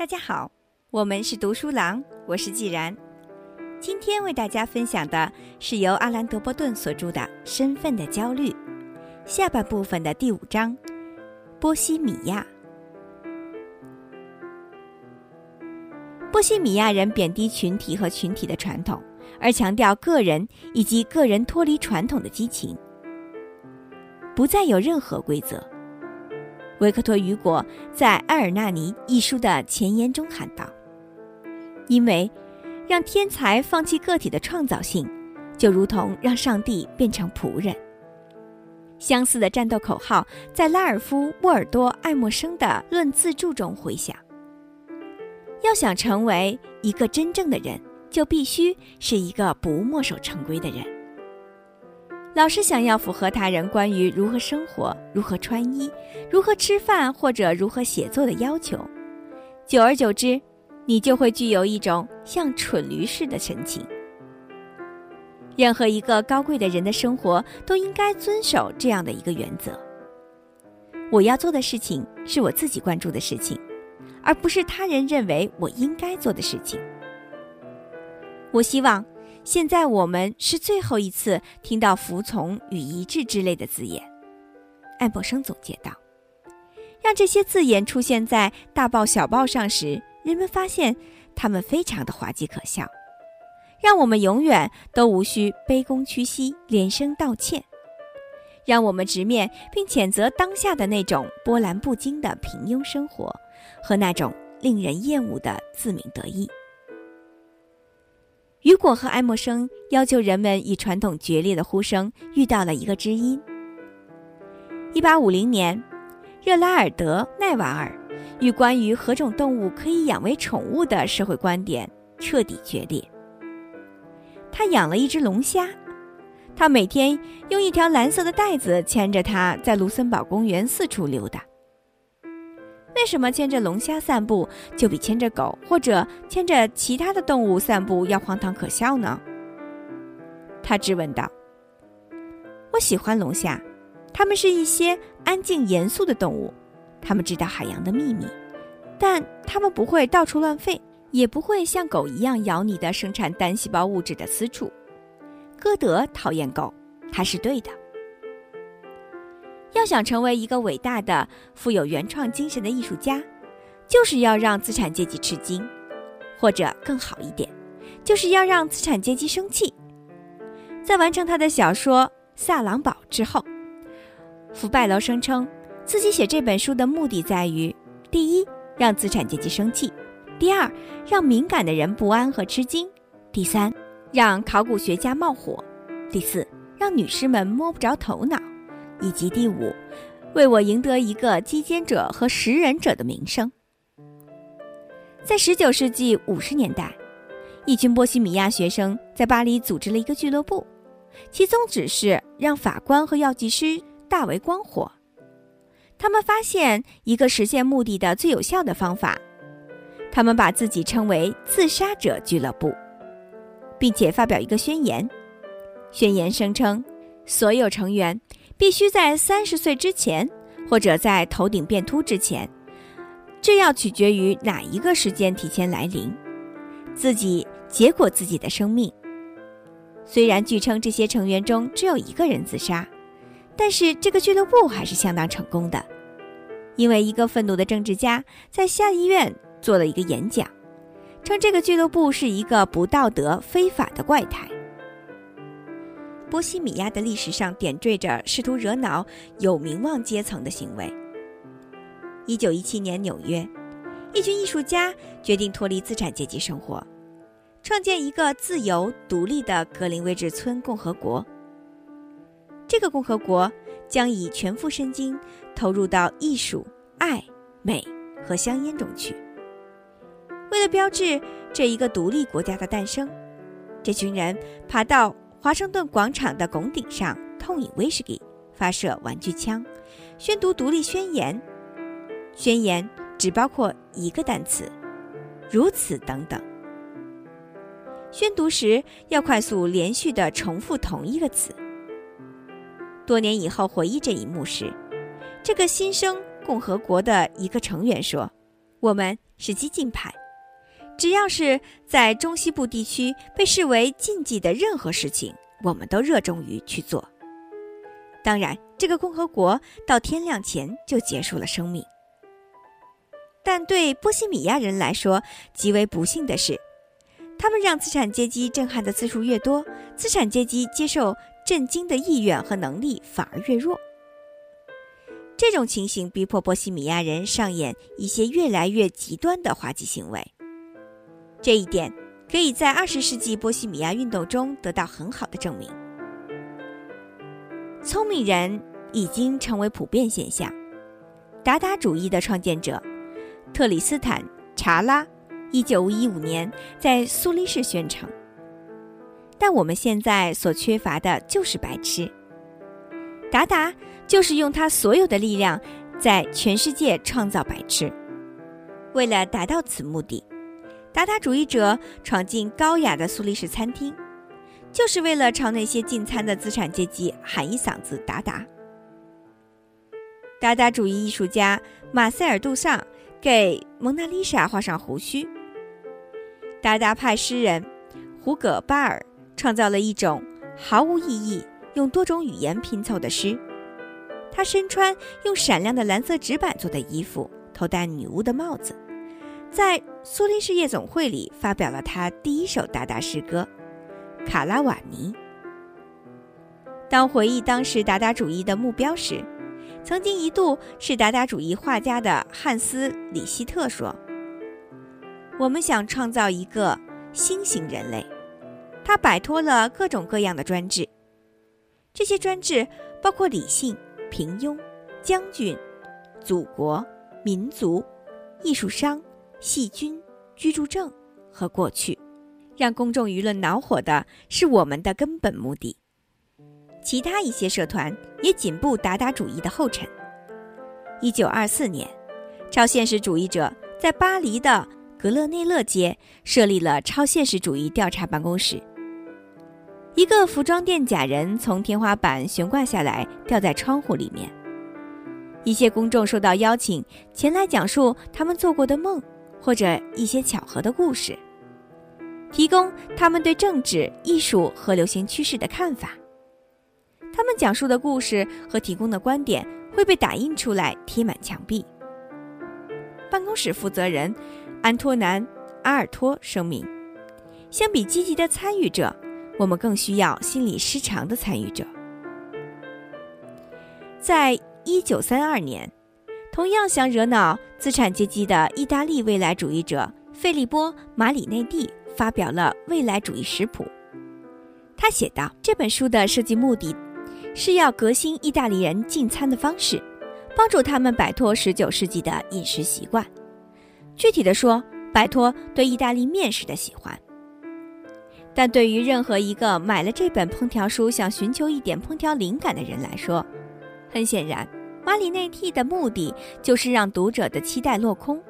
大家好，我们是读书郎，我是既然。今天为大家分享的是由阿兰·德波顿所著的《身份的焦虑》下半部分的第五章——波西米亚。波西米亚人贬低群体和群体的传统，而强调个人以及个人脱离传统的激情，不再有任何规则。维克托·雨果在《埃尔纳尼》一书的前言中喊道：“因为让天才放弃个体的创造性，就如同让上帝变成仆人。”相似的战斗口号在拉尔夫·沃尔多·爱默生的《论自助》中回响。要想成为一个真正的人，就必须是一个不墨守成规的人。老是想要符合他人关于如何生活、如何穿衣、如何吃饭或者如何写作的要求，久而久之，你就会具有一种像蠢驴似的神情。任何一个高贵的人的生活都应该遵守这样的一个原则：我要做的事情是我自己关注的事情，而不是他人认为我应该做的事情。我希望。现在我们是最后一次听到“服从”与“一致”之类的字眼，爱默生总结道。让这些字眼出现在大报小报上时，人们发现它们非常的滑稽可笑。让我们永远都无需卑躬屈膝、连声道歉。让我们直面并谴责当下的那种波澜不惊的平庸生活和那种令人厌恶的自鸣得意。雨果和爱默生要求人们与传统决裂的呼声遇到了一个知音。一八五零年，热拉尔德·奈瓦尔与关于何种动物可以养为宠物的社会观点彻底决裂。他养了一只龙虾，他每天用一条蓝色的带子牵着它在卢森堡公园四处溜达。为什么牵着龙虾散步就比牵着狗或者牵着其他的动物散步要荒唐可笑呢？他质问道。我喜欢龙虾，它们是一些安静严肃的动物，它们知道海洋的秘密，但它们不会到处乱吠，也不会像狗一样咬你的生产单细胞物质的私处。歌德讨厌狗，他是对的。要想成为一个伟大的、富有原创精神的艺术家，就是要让资产阶级吃惊，或者更好一点，就是要让资产阶级生气。在完成他的小说《萨朗堡》之后，福拜楼声称自己写这本书的目的在于：第一，让资产阶级生气；第二，让敏感的人不安和吃惊；第三，让考古学家冒火；第四，让女士们摸不着头脑。以及第五，为我赢得一个击剑者和食人者的名声。在十九世纪五十年代，一群波西米亚学生在巴黎组织了一个俱乐部，其宗旨是让法官和药剂师大为光火。他们发现一个实现目的的最有效的方法，他们把自己称为“自杀者俱乐部”，并且发表一个宣言。宣言声称，所有成员。必须在三十岁之前，或者在头顶变秃之前，这要取决于哪一个时间提前来临。自己结果自己的生命。虽然据称这些成员中只有一个人自杀，但是这个俱乐部还是相当成功的，因为一个愤怒的政治家在下议院做了一个演讲，称这个俱乐部是一个不道德、非法的怪胎。波西米亚的历史上点缀着试图惹恼有名望阶层的行为。一九一七年纽约，一群艺术家决定脱离资产阶级生活，创建一个自由独立的格林威治村共和国。这个共和国将以全副身心投入到艺术、爱、美和香烟中去。为了标志这一个独立国家的诞生，这群人爬到。华盛顿广场的拱顶上痛饮威士忌，发射玩具枪，宣读独立宣言。宣言只包括一个单词，如此等等。宣读时要快速连续地重复同一个词。多年以后回忆这一幕时，这个新生共和国的一个成员说：“我们是激进派，只要是在中西部地区被视为禁忌的任何事情，我们都热衷于去做。当然，这个共和国到天亮前就结束了生命。但对波西米亚人来说，极为不幸的是，他们让资产阶级震撼的次数越多，资产阶级接受震惊的意愿和能力反而越弱。这种情形逼迫波西米亚人上演一些越来越极端的滑稽行为。这一点可以在二十世纪波西米亚运动中得到很好的证明。聪明人已经成为普遍现象。达达主义的创建者特里斯坦·查拉，一九一五年在苏黎世宣称：“但我们现在所缺乏的就是白痴。”达达就是用他所有的力量，在全世界创造白痴。为了达到此目的，达达主义者闯进高雅的苏黎世餐厅，就是为了朝那些进餐的资产阶级喊一嗓子“达达”。达达主义艺术家马塞尔·杜尚给蒙娜丽莎画上胡须。达达派诗人胡葛·巴尔创造了一种毫无意义。用多种语言拼凑的诗。他身穿用闪亮的蓝色纸板做的衣服，头戴女巫的帽子，在苏黎世夜总会里发表了他第一首达达诗歌《卡拉瓦尼》。当回忆当时达达主义的目标时，曾经一度是达达主义画家的汉斯·里希特说：“我们想创造一个新型人类，他摆脱了各种各样的专制。”这些专制包括理性、平庸、将军、祖国、民族、艺术商、细菌、居住证和过去。让公众舆论恼火的是我们的根本目的。其他一些社团也紧步达达主义的后尘。一九二四年，超现实主义者在巴黎的格勒内勒街设立了超现实主义调查办公室。一个服装店假人从天花板悬挂下来，掉在窗户里面。一些公众受到邀请前来讲述他们做过的梦，或者一些巧合的故事，提供他们对政治、艺术和流行趋势的看法。他们讲述的故事和提供的观点会被打印出来，贴满墙壁。办公室负责人安托南·阿尔托声明：“相比积极的参与者。”我们更需要心理失常的参与者。在一九三二年，同样想惹恼资产阶级的意大利未来主义者费利波·马里内蒂发表了《未来主义食谱》。他写道：“这本书的设计目的是要革新意大利人进餐的方式，帮助他们摆脱十九世纪的饮食习惯。具体的说，摆脱对意大利面食的喜欢。”但对于任何一个买了这本烹调书想寻求一点烹调灵感的人来说，很显然，马里内蒂的目的就是让读者的期待落空。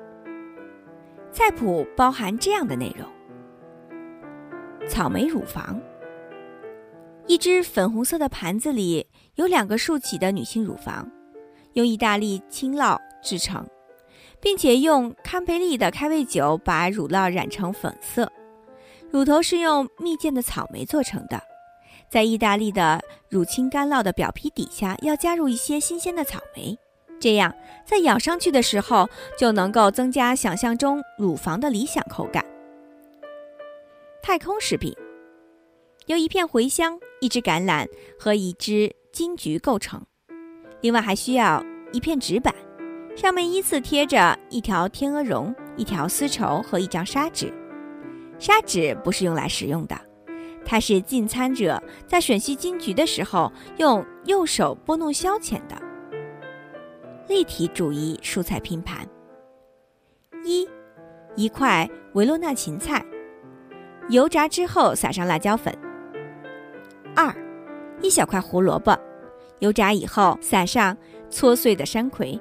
菜谱包含这样的内容：草莓乳房，一只粉红色的盘子里有两个竖起的女性乳房，用意大利青酪制成，并且用堪培利的开胃酒把乳酪染成粉色。乳头是用蜜饯的草莓做成的，在意大利的乳清干酪的表皮底下要加入一些新鲜的草莓，这样在咬上去的时候就能够增加想象中乳房的理想口感。太空食品由一片茴香、一只橄榄和一只金桔构成，另外还需要一片纸板，上面依次贴着一条天鹅绒、一条丝绸和一张砂纸。砂纸不是用来食用的，它是进餐者在吮吸金桔的时候用右手拨弄消遣的。立体主义蔬菜拼盘：一，一块维罗纳芹菜，油炸之后撒上辣椒粉；二，一小块胡萝卜，油炸以后撒上搓碎的山葵；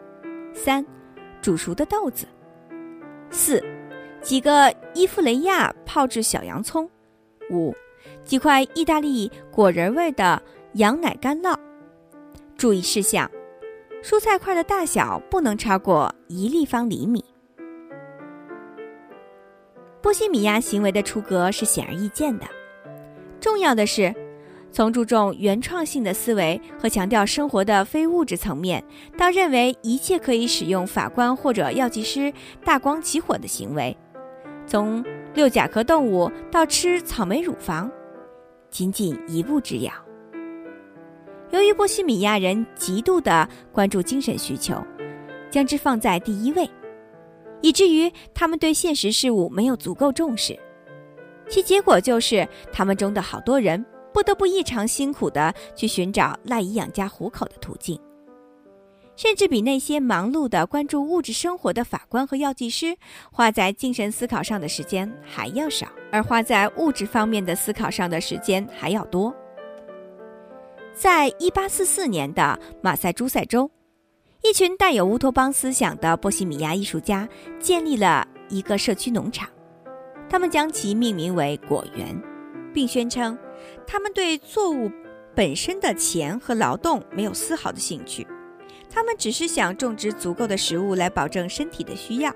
三，煮熟的豆子；四。几个伊夫雷亚泡制小洋葱，五几块意大利果仁味的羊奶干酪。注意事项：蔬菜块的大小不能超过一立方厘米。波西米亚行为的出格是显而易见的。重要的是，从注重原创性的思维和强调生活的非物质层面，到认为一切可以使用法官或者药剂师大光起火的行为，从遛甲壳动物到吃草莓乳房，仅仅一步之遥。由于波西米亚人极度的关注精神需求，将之放在第一位。以至于他们对现实事物没有足够重视，其结果就是他们中的好多人不得不异常辛苦的去寻找赖以养家糊口的途径，甚至比那些忙碌的关注物质生活的法官和药剂师花在精神思考上的时间还要少，而花在物质方面的思考上的时间还要多。在一八四四年的马赛诸塞州。一群带有乌托邦思想的波西米亚艺术家建立了一个社区农场，他们将其命名为“果园”，并宣称他们对作物本身的钱和劳动没有丝毫的兴趣，他们只是想种植足够的食物来保证身体的需要，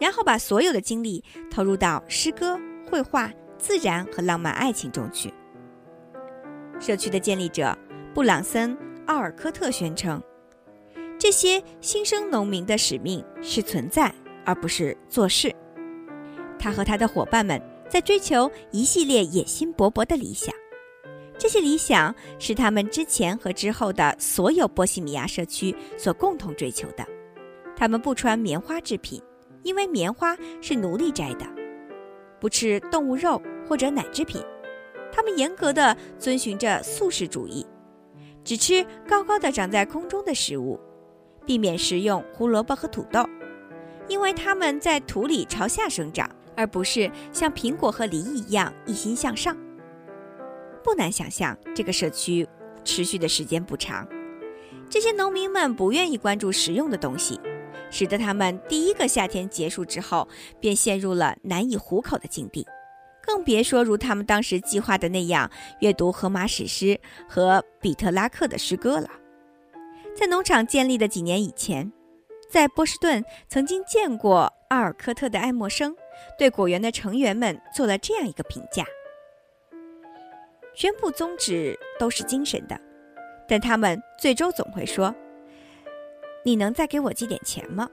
然后把所有的精力投入到诗歌、绘画、自然和浪漫爱情中去。社区的建立者布朗森·奥尔科特宣称。这些新生农民的使命是存在，而不是做事。他和他的伙伴们在追求一系列野心勃勃的理想，这些理想是他们之前和之后的所有波西米亚社区所共同追求的。他们不穿棉花制品，因为棉花是奴隶摘的；不吃动物肉或者奶制品。他们严格的遵循着素食主义，只吃高高的长在空中的食物。避免食用胡萝卜和土豆，因为它们在土里朝下生长，而不是像苹果和梨一样一心向上。不难想象，这个社区持续的时间不长。这些农民们不愿意关注实用的东西，使得他们第一个夏天结束之后便陷入了难以糊口的境地，更别说如他们当时计划的那样阅读荷马史诗和比特拉克的诗歌了。在农场建立的几年以前，在波士顿曾经见过阿尔科特的爱默生，对果园的成员们做了这样一个评价：宣布宗旨都是精神的，但他们最终总会说：“你能再给我寄点钱吗？”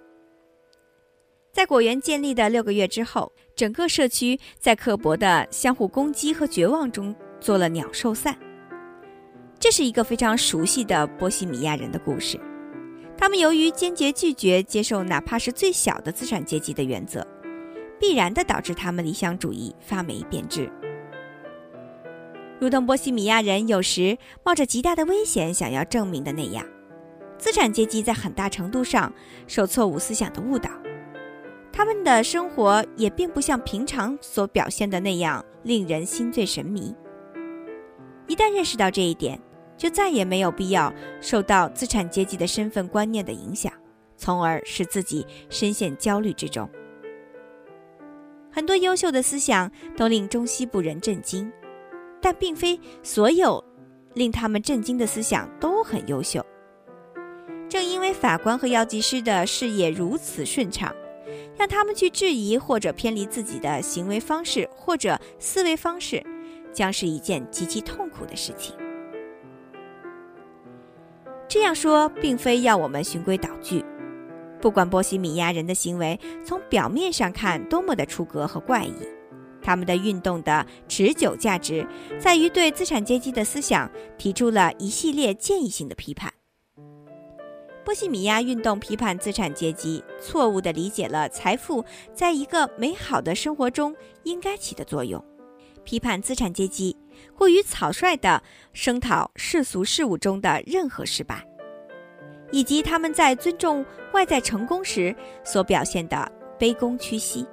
在果园建立的六个月之后，整个社区在刻薄的相互攻击和绝望中做了鸟兽散。这是一个非常熟悉的波西米亚人的故事。他们由于坚决拒绝接受哪怕是最小的资产阶级的原则，必然的导致他们理想主义发霉变质。如同波西米亚人有时冒着极大的危险想要证明的那样，资产阶级在很大程度上受错误思想的误导。他们的生活也并不像平常所表现的那样令人心醉神迷。一旦认识到这一点，就再也没有必要受到资产阶级的身份观念的影响，从而使自己深陷焦虑之中。很多优秀的思想都令中西部人震惊，但并非所有令他们震惊的思想都很优秀。正因为法官和药剂师的事业如此顺畅，让他们去质疑或者偏离自己的行为方式或者思维方式，将是一件极其痛苦的事情。这样说，并非要我们循规蹈矩。不管波西米亚人的行为从表面上看多么的出格和怪异，他们的运动的持久价值在于对资产阶级的思想提出了一系列建议性的批判。波西米亚运动批判资产阶级错误地理解了财富在一个美好的生活中应该起的作用，批判资产阶级。过于草率地声讨世俗事物中的任何失败，以及他们在尊重外在成功时所表现的卑躬屈膝；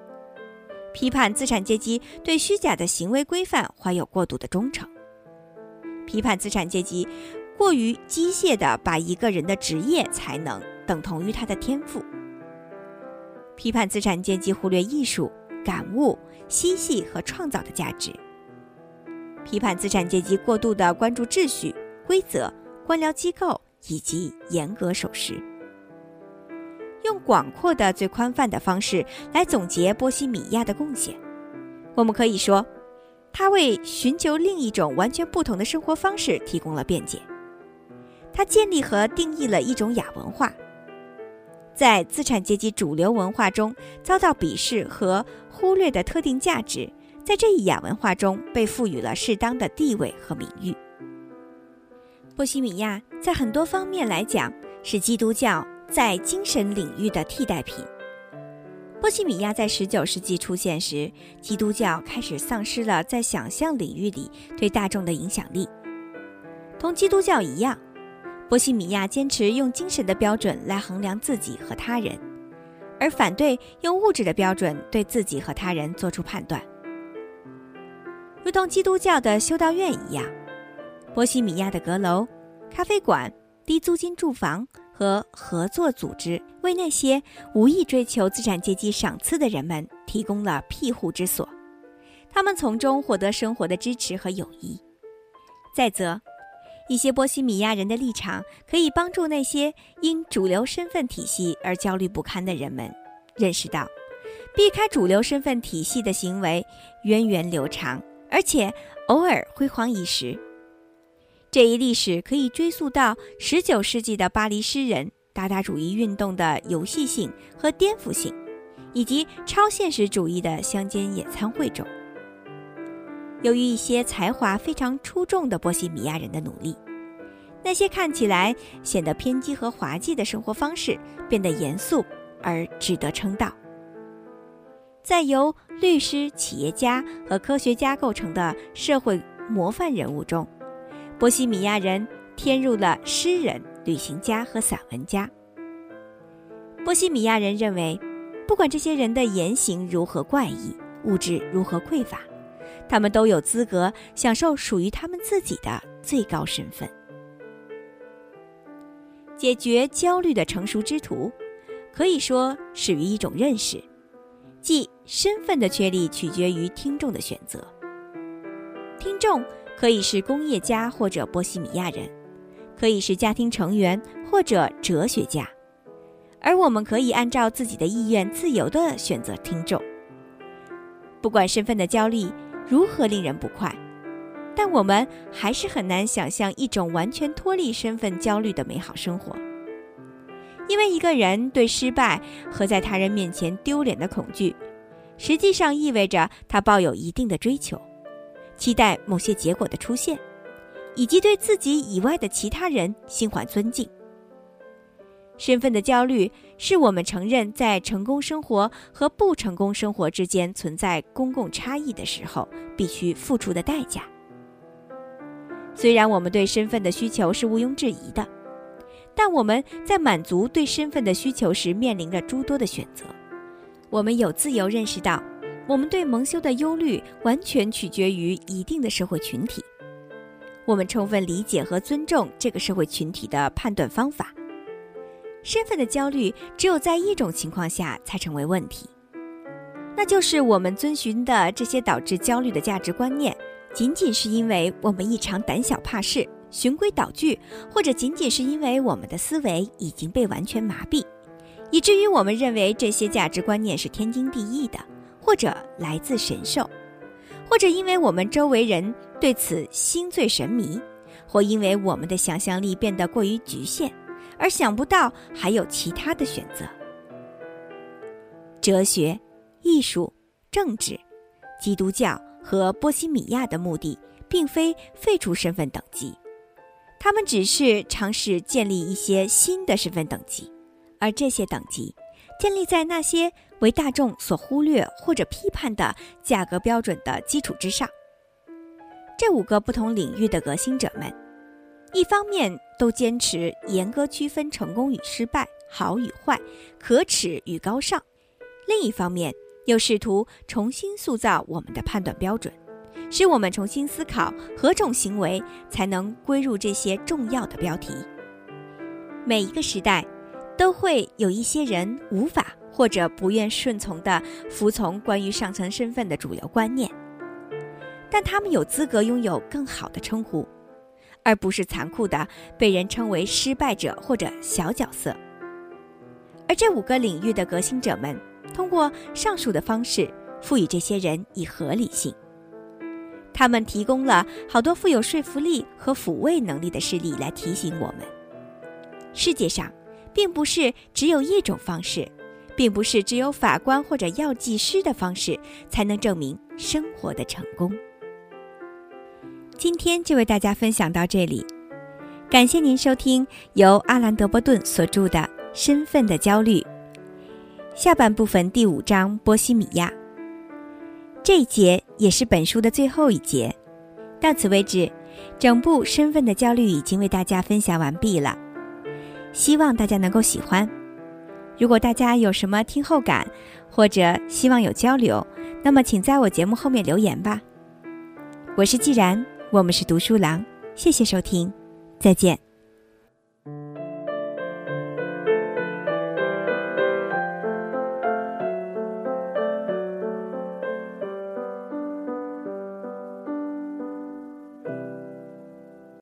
批判资产阶级对虚假的行为规范怀有过度的忠诚；批判资产阶级过于机械地把一个人的职业才能等同于他的天赋；批判资产阶级忽略艺术、感悟、嬉戏和创造的价值。批判资产阶级过度的关注秩序、规则、官僚机构以及严格守时，用广阔的、最宽泛的方式来总结波西米亚的贡献，我们可以说，他为寻求另一种完全不同的生活方式提供了辩解。他建立和定义了一种亚文化，在资产阶级主流文化中遭到鄙视和忽略的特定价值，在这一亚文化中被赋予了适当的地位和名誉。波西米亚在很多方面来讲是基督教在精神领域的替代品。波西米亚在十九世纪出现时，基督教开始丧失了在想象领域里对大众的影响力。同基督教一样。波西米亚坚持用精神的标准来衡量自己和他人，而反对用物质的标准对自己和他人做出判断。如同基督教的修道院一样，波西米亚的阁楼、咖啡馆、低租金住房和合作组织为那些无意追求资产阶级赏赐的人们提供了庇护之所，他们从中获得生活的支持和友谊。再则，一些波西米亚人的立场可以帮助那些因主流身份体系而焦虑不堪的人们认识到，避开主流身份体系的行为源远流长，而且偶尔辉煌一时。这一历史可以追溯到19世纪的巴黎诗人达达主义运动的游戏性和颠覆性，以及超现实主义的乡间野餐会中。由于一些才华非常出众的波西米亚人的努力，那些看起来显得偏激和滑稽的生活方式变得严肃而值得称道。在由律师、企业家和科学家构成的社会模范人物中，波西米亚人添入了诗人、旅行家和散文家。波西米亚人认为，不管这些人的言行如何怪异，物质如何匮乏。他们都有资格享受属于他们自己的最高身份。解决焦虑的成熟之途，可以说始于一种认识，即身份的确立取决于听众的选择。听众可以是工业家或者波西米亚人，可以是家庭成员或者哲学家，而我们可以按照自己的意愿自由地选择听众。不管身份的焦虑。如何令人不快？但我们还是很难想象一种完全脱离身份焦虑的美好生活，因为一个人对失败和在他人面前丢脸的恐惧，实际上意味着他抱有一定的追求，期待某些结果的出现，以及对自己以外的其他人心怀尊敬。身份的焦虑是我们承认在成功生活和不成功生活之间存在公共差异的时候必须付出的代价。虽然我们对身份的需求是毋庸置疑的，但我们在满足对身份的需求时面临着诸多的选择。我们有自由认识到，我们对蒙羞的忧虑完全取决于一定的社会群体。我们充分理解和尊重这个社会群体的判断方法。身份的焦虑只有在一种情况下才成为问题，那就是我们遵循的这些导致焦虑的价值观念，仅仅是因为我们异常胆小怕事、循规蹈矩，或者仅仅是因为我们的思维已经被完全麻痹，以至于我们认为这些价值观念是天经地义的，或者来自神兽，或者因为我们周围人对此心醉神迷，或因为我们的想象力变得过于局限。而想不到还有其他的选择。哲学、艺术、政治、基督教和波西米亚的目的，并非废除身份等级，他们只是尝试建立一些新的身份等级，而这些等级建立在那些为大众所忽略或者批判的价格标准的基础之上。这五个不同领域的革新者们。一方面都坚持严格区分成功与失败、好与坏、可耻与高尚；另一方面又试图重新塑造我们的判断标准，使我们重新思考何种行为才能归入这些重要的标题。每一个时代都会有一些人无法或者不愿顺从的服从关于上层身份的主流观念，但他们有资格拥有更好的称呼。而不是残酷的被人称为失败者或者小角色。而这五个领域的革新者们，通过上述的方式，赋予这些人以合理性。他们提供了好多富有说服力和抚慰能力的事例来提醒我们：世界上并不是只有一种方式，并不是只有法官或者药剂师的方式才能证明生活的成功。今天就为大家分享到这里，感谢您收听由阿兰·德波顿所著的《身份的焦虑》下半部分第五章《波西米亚》。这一节也是本书的最后一节，到此为止，整部《身份的焦虑》已经为大家分享完毕了，希望大家能够喜欢。如果大家有什么听后感，或者希望有交流，那么请在我节目后面留言吧。我是既然，我们是读书郎，谢谢收听，再见。